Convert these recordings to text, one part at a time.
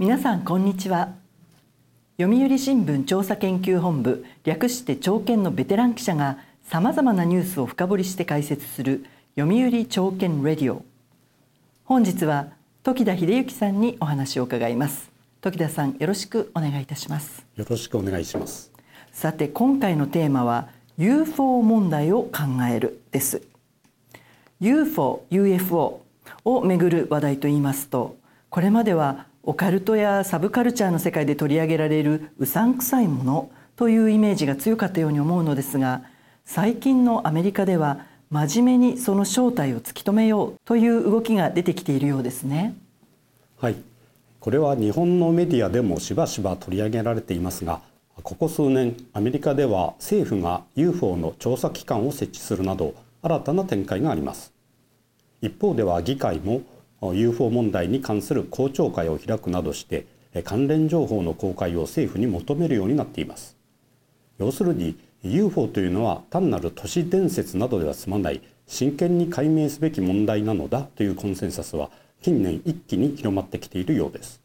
皆さんこんにちは。読売新聞調査研究本部略して朝見のベテラン記者がさまざまなニュースを深掘りして解説する読売朝見レディオ。本日は時田秀幸さんにお話を伺います。時田さんよろしくお願いいたします。よろしくお願いします。さて今回のテーマは UFO 問題を考えるです。UFO、UFO をめぐる話題といいますとこれまではオカルトやサブカルチャーの世界で取り上げられるうさんくさいものというイメージが強かったように思うのですが最近のアメリカでは真面目にその正体を突き止めようという動きが出てきているようですね。はいこれは日本のメディアでもしばしば取り上げられていますがここ数年アメリカでは政府が UFO の調査機関を設置するなど新たな展開があります一方では議会も UFO 問題に関する公聴会を開くなどして関連情報の公開を政府に求めるようになっています。要するに UFO というのは単なる都市伝説などでは済まない真剣に解明すべき問題なのだというコンセンサスは近年一気に広まってきているようです。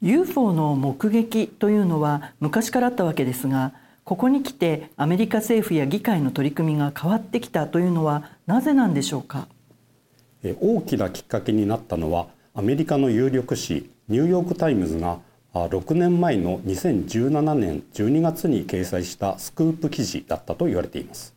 UFO の目撃というのは昔からあったわけですがここに来てアメリカ政府や議会の取り組みが変わってきたというのはなぜなんでしょうか？大きなきっかけになったのはアメリカの有力紙ニューヨーク・タイムズが6年前の2017年12月に掲載したスクープ記事だったと言われています。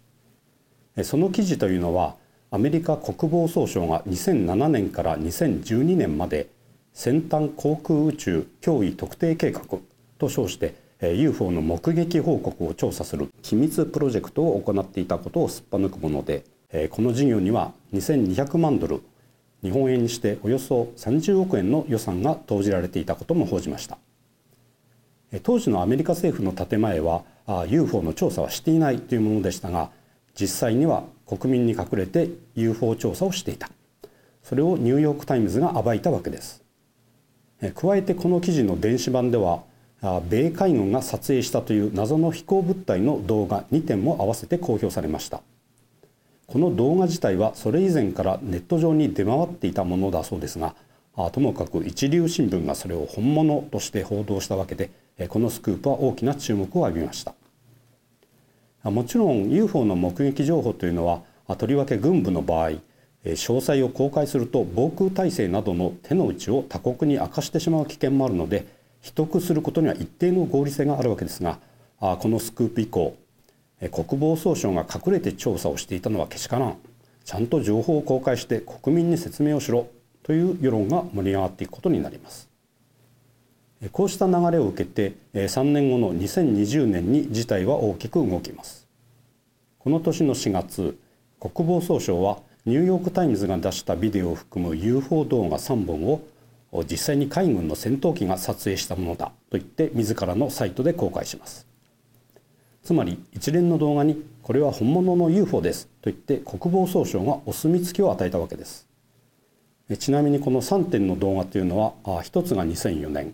その記事というのはアメリカ国防総省が2007年から2012年まで先端航空宇宙脅威特定計画と称して UFO の目撃報告を調査する機密プロジェクトを行っていたことをすっぱ抜くものでこの事業には2200万ドル日本円にしておよそ30億円の予算が投じられていたことも報じました。当時のアメリカ政府の建前は UFO の調査はしていないというものでしたが実際には国民に隠れて UFO 調査をしていた。それをニューヨーク・タイムズが暴いたわけです。加えてこの記事の電子版では米海軍が撮影したという謎の飛行物体の動画2点も合わせて公表されました。この動画自体はそれ以前からネット上に出回っていたものだそうですがともかく一流新聞がそれを本物として報道したわけでこのスクープは大きな注目を浴びました。もちろん UFO の目撃情報というのはとりわけ軍部の場合詳細を公開すると防空体制などの手の内を他国に明かしてしまう危険もあるので秘匿することには一定の合理性があるわけですがこのスクープ以降国防総省が隠れて調査をしていたのはけしからん。ちゃんと情報を公開して国民に説明をしろ。という世論が盛り上がっていくことになります。こうした流れを受けて3年後の2020年に事態は大きく動きます。この年の4月国防総省はニューヨーク・タイムズが出したビデオを含む UFO 動画3本を実際に海軍の戦闘機が撮影したものだと言って自らのサイトで公開します。つまり一連の動画にこれは本物の UFO ですと言って国防総省がお墨付きを与えたわけです。ちなみにこの3点の動画というのは1つが2004年。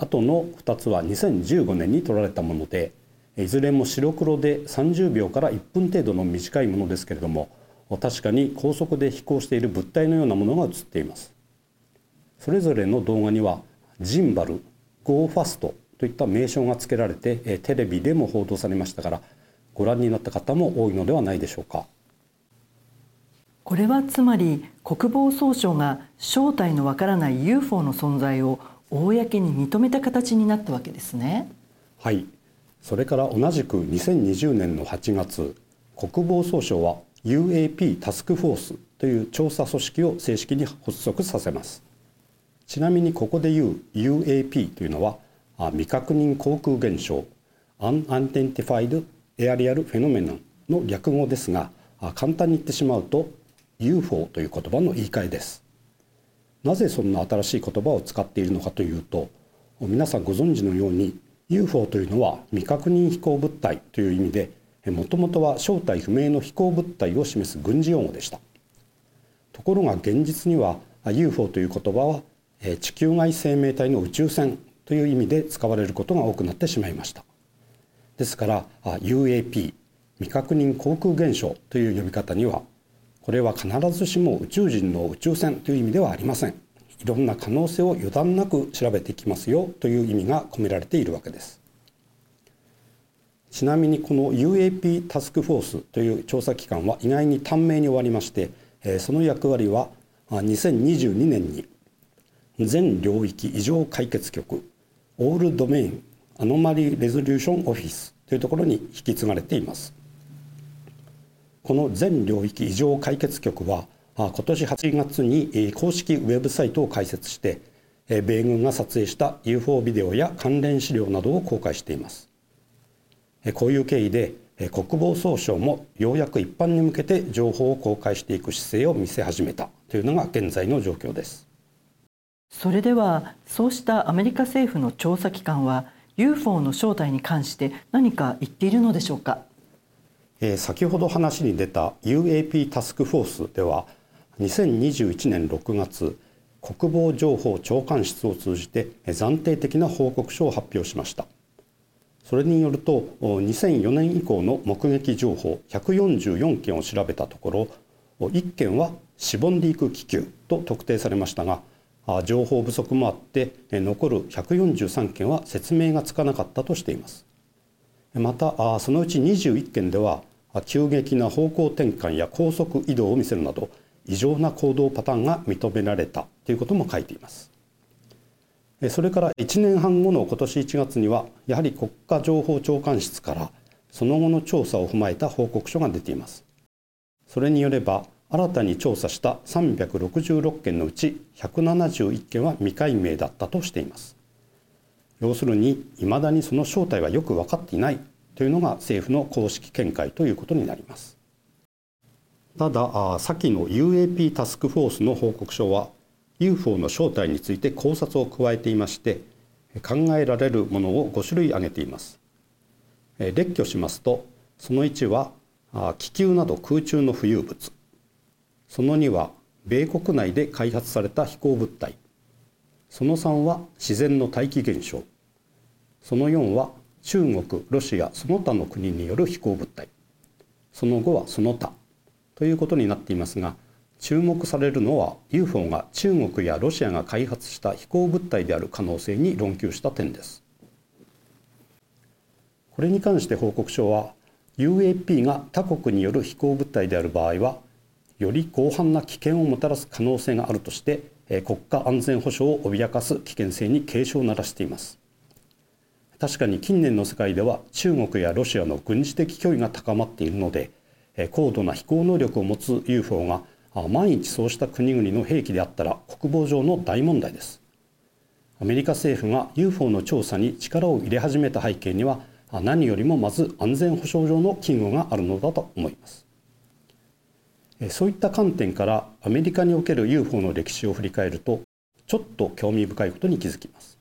あとの2つは2015年に撮られたものでいずれも白黒で30秒から1分程度の短いものですけれども確かに高速で飛行している物体のようなものが映っています。それぞれの動画にはジンバル、ゴーファストといった名称が付けられてテレビでも報道されましたからご覧になった方も多いのではないでしょうか。これはつまり国防総省が正体のわからない UFO の存在を公に認めた形になったわけですね。はい。それから同じく2020年の8月国防総省は UAP タスクフォースという調査組織を正式に発足させます。ちなみにここで言う UAP というのは未確認航空現象。Unidentified Aerial Phenomenon の略語ですが簡単に言ってしまうと UFO という言葉の言い換えです。なぜそんな新しい言葉を使っているのかというと皆さんご存知のように UFO というのは未確認飛行物体という意味でもともとは正体不明の飛行物体を示す軍事用語でした。ところが現実には UFO という言葉は地球外生命体の宇宙船という意味で使われることが多くなってしまいました。ですから UAP 未確認航空現象という呼び方にはこれは必ずしも宇宙人の宇宙船という意味ではありません。いろんな可能性を予断なく調べていきますよという意味が込められているわけです。ちなみにこの UAP タスクフォースという調査機関は意外に短命に終わりましてその役割は2022年に全領域異常解決局オールドメインアノマリーレゾリューションオフィスというところに引き継がれています。この全領域異常解決局は今年8月に公式ウェブサイトを開設して米軍が撮影した UFO ビデオや関連資料などを公開しています。こういう経緯で国防総省もようやく一般に向けて情報を公開していく姿勢を見せ始めたというのが現在の状況です。それではそうしたアメリカ政府の調査機関は UFO の正体に関して何か言っているのでしょうか、えー、先ほど話に出た UAP タスクフォースでは2021年6月国防情報長官室を通じて暫定的な報告書を発表しました。それによると2004年以降の目撃情報144件を調べたところ1件はシボンディーク気球と特定されましたが情報不足もあって残る143件は説明がつかなかったとしています。またそのうち21件では急激な方向転換や高速移動を見せるなど異常な行動パターンが認められたということも書いています。それから1年半後の今年1月にはやはり国家情報長官室からその後の調査を踏まえた報告書が出ています。それによれば新たに調査した366件のうち171件は未解明だったとしています。要するに未だにその正体はよく分かっていないというのが政府の公式見解ということになります。ただ先の UAP タスクフォースの報告書は UFO の正体について考察を加えていまして考えられるものを5種類挙げています。列挙しますとその1は気球など空中の浮遊物。その2は米国内で開発された飛行物体。その3は自然の大気現象。その4は中国ロシアその他の国による飛行物体。その5はその他。ということになっていますが注目されるのは UFO が中国やロシアが開発した飛行物体である可能性に論及した点です。これに関して報告書は UAP が他国による飛行物体である場合はより広範な危険をもたらす可能性があるとして国家安全保障を脅かす危険性に警鐘を鳴らしています。確かに近年の世界では中国やロシアの軍事的脅威が高まっているので高度な飛行能力を持つ UFO が万一そうした国々の兵器であったら国防上の大問題です。アメリカ政府が UFO の調査に力を入れ始めた背景には何よりもまず安全保障上の危惧があるのだと思います。そういった観点からアメリカにおける UFO の歴史を振り返るとちょっと興味深いことに気づきます。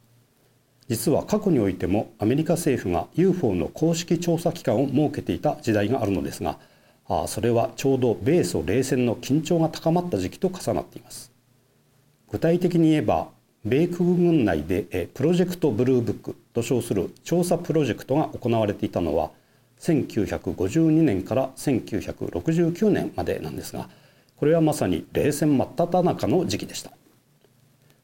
実は過去においてもアメリカ政府が UFO の公式調査機関を設けていた時代があるのですがそれはちょうど米ソ冷戦の緊張が高まった時期と重なっています。具体的に言えば米空軍内でプロジェクトブルーブックと称する調査プロジェクトが行われていたのは1952年から1969年までなんですがこれはまさに冷戦真っ只中の時期でした。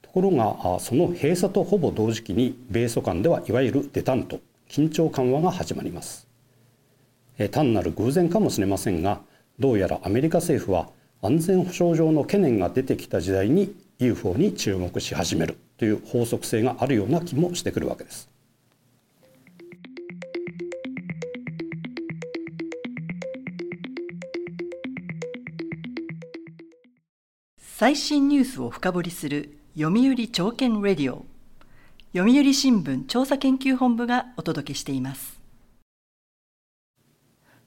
ところがその閉鎖とほぼ同時期に米ソ間ではいわゆるデタント緊張緩和が始まります。単なる偶然かもしれませんがどうやらアメリカ政府は安全保障上の懸念が出てきた時代に UFO に注目し始めるという法則性があるような気もしてくるわけです。最新ニュースを深掘りする読売朝券レディオ。読売新聞調査研究本部がお届けしています。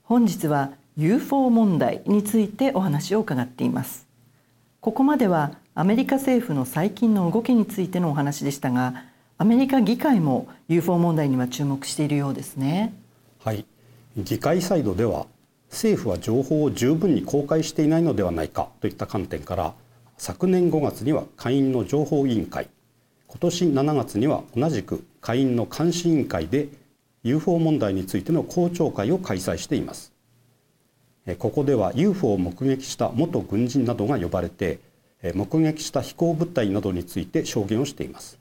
本日は UFO 問題についてお話を伺っています。ここまではアメリカ政府の最近の動きについてのお話でしたがアメリカ議会も UFO 問題には注目しているようですね。はい。議会サイドでは政府は情報を十分に公開していないのではないかといった観点から昨年5月には下院の情報委員会。今年7月には同じく下院の監視委員会で UFO 問題についての公聴会を開催しています。ここでは UFO を目撃した元軍人などが呼ばれて目撃した飛行物体などについて証言をしています。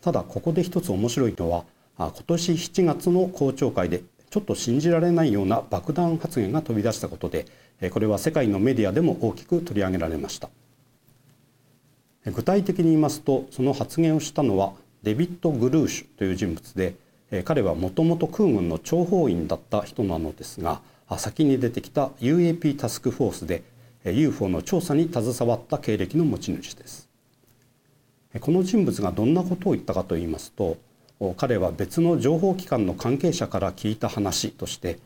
ただここで一つ面白いのは今年7月の公聴会でちょっと信じられないような爆弾発言が飛び出したことでこれは世界のメディアでも大きく取り上げられました。具体的に言いますとその発言をしたのはデビッド・グルーシュという人物で彼はもともと空軍の諜報員だった人なのですが先に出てきた UAP タスクフォースで UFO の調査に携わった経歴の持ち主です。この人物がどんなことを言ったかと言いますと彼は別の情報機関の関係者から聞いた話として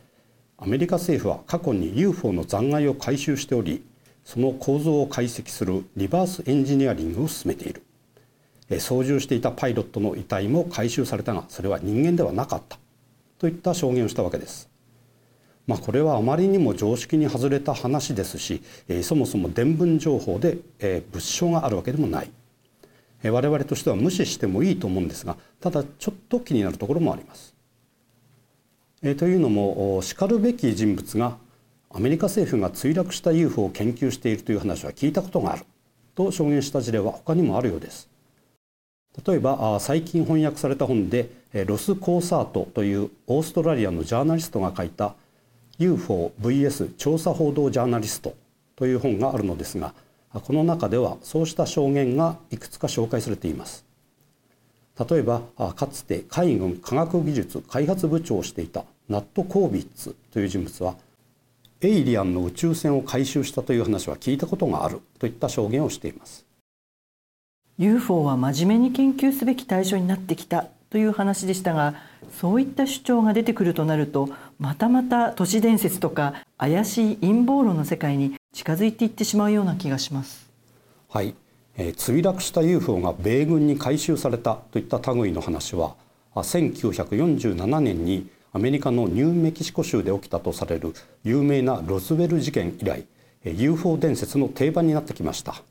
アメリカ政府は過去に UFO の残骸を回収しておりその構造を解析するリバースエンジニアリングを進めている。操縦していたパイロットの遺体も回収されたがそれは人間ではなかった。といった証言をしたわけです。まあ、これはあまりにも常識に外れた話ですし、えそもそも伝聞情報で、え物証があるわけでもない、え我々としては無視してもいいと思うんですがただちょっと気になるところもあります。えというのもしかるべき人物がアメリカ政府が墜落した UFO を研究しているという話は聞いたことがあると証言した事例は他にもあるようです。例えば最近翻訳された本でロス・コーサートというオーストラリアのジャーナリストが書いた UFOVS 調査報道ジャーナリストという本があるのですがこの中ではそうした証言がいくつか紹介されています例えばかつて海軍科学技術開発部長をしていたナット・コービッツという人物はエイリアンの宇宙船を回収したという話は聞いたことがあるといった証言をしています UFO は真面目に研究すべき対象になってきたという話でしたがそういった主張が出てくるとなるとまたまた都市伝説とか怪しい陰謀論の世界に近づいていってしまうような気がします。はい、えー、墜落した UFO が米軍に回収されたといった類の話は1947年にアメリカのニューメキシコ州で起きたとされる有名なロズウェル事件以来 UFO 伝説の定番になってきました。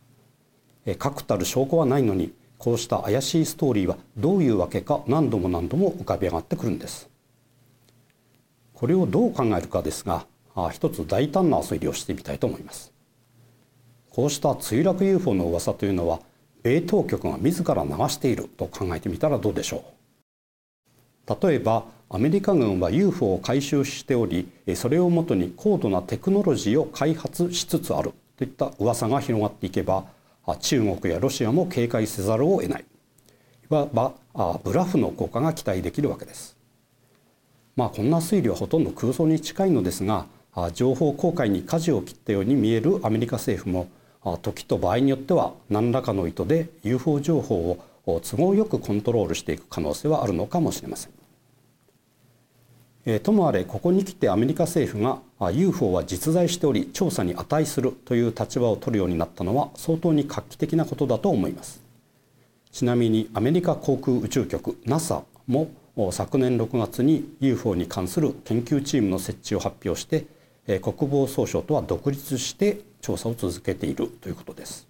確たる証拠はないのにこうした怪しいストーリーはどういうわけか何度も何度も浮かび上がってくるんです。これをどう考えるかですが一つ大胆な推理をしてみたいと思います。こうした墜落 UFO の噂というのは米当局が自ら流していると考えてみたらどうでしょう。例えばアメリカ軍は UFO を回収しておりそれをもとに高度なテクノロジーを開発しつつあるといった噂が広がっていけば中国やロシアも警戒せざるを得ないいわばブラフの効果が期待できるわけです。まあこんな推理はほとんど空想に近いのですが情報公開に舵を切ったように見えるアメリカ政府も時と場合によっては何らかの意図で UFO 情報を都合よくコントロールしていく可能性はあるのかもしれません。えともあれここに来てアメリカ政府が UFO は実在しており調査に値するという立場を取るようになったのは相当に画期的なことだと思います。ちなみにアメリカ航空宇宙局 NASA も昨年6月に UFO に関する研究チームの設置を発表して国防総省とは独立して調査を続けているということです。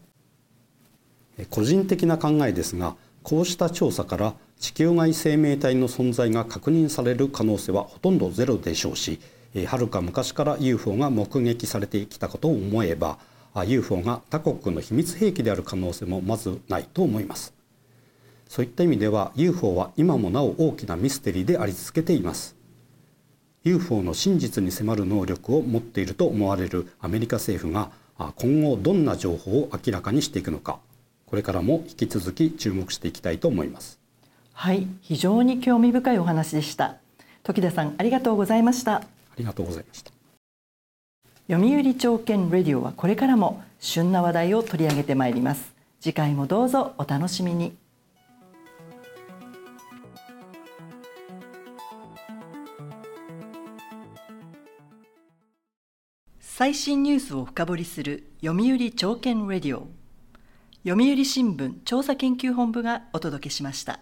個人的な考えですがこうした調査から地球外生命体の存在が確認される可能性はほとんどゼロでしょうしはるか昔から UFO が目撃されてきたことを思えば UFO が他国の秘密兵器である可能性もまずないと思います。そういった意味では UFO は今もなお大きなミステリーであり続けています。UFO の真実に迫る能力を持っていると思われるアメリカ政府が今後どんな情報を明らかにしていくのかこれからも引き続き注目していきたいと思います。はい非常に興味深いお話でした。時田さんありがとうございました。ありがとうございました。読売朝券レディオはこれからも旬な話題を取り上げてまいります。次回もどうぞお楽しみに。最新ニュースを深掘りする読売朝券レディオ。読売新聞調査研究本部がお届けしました。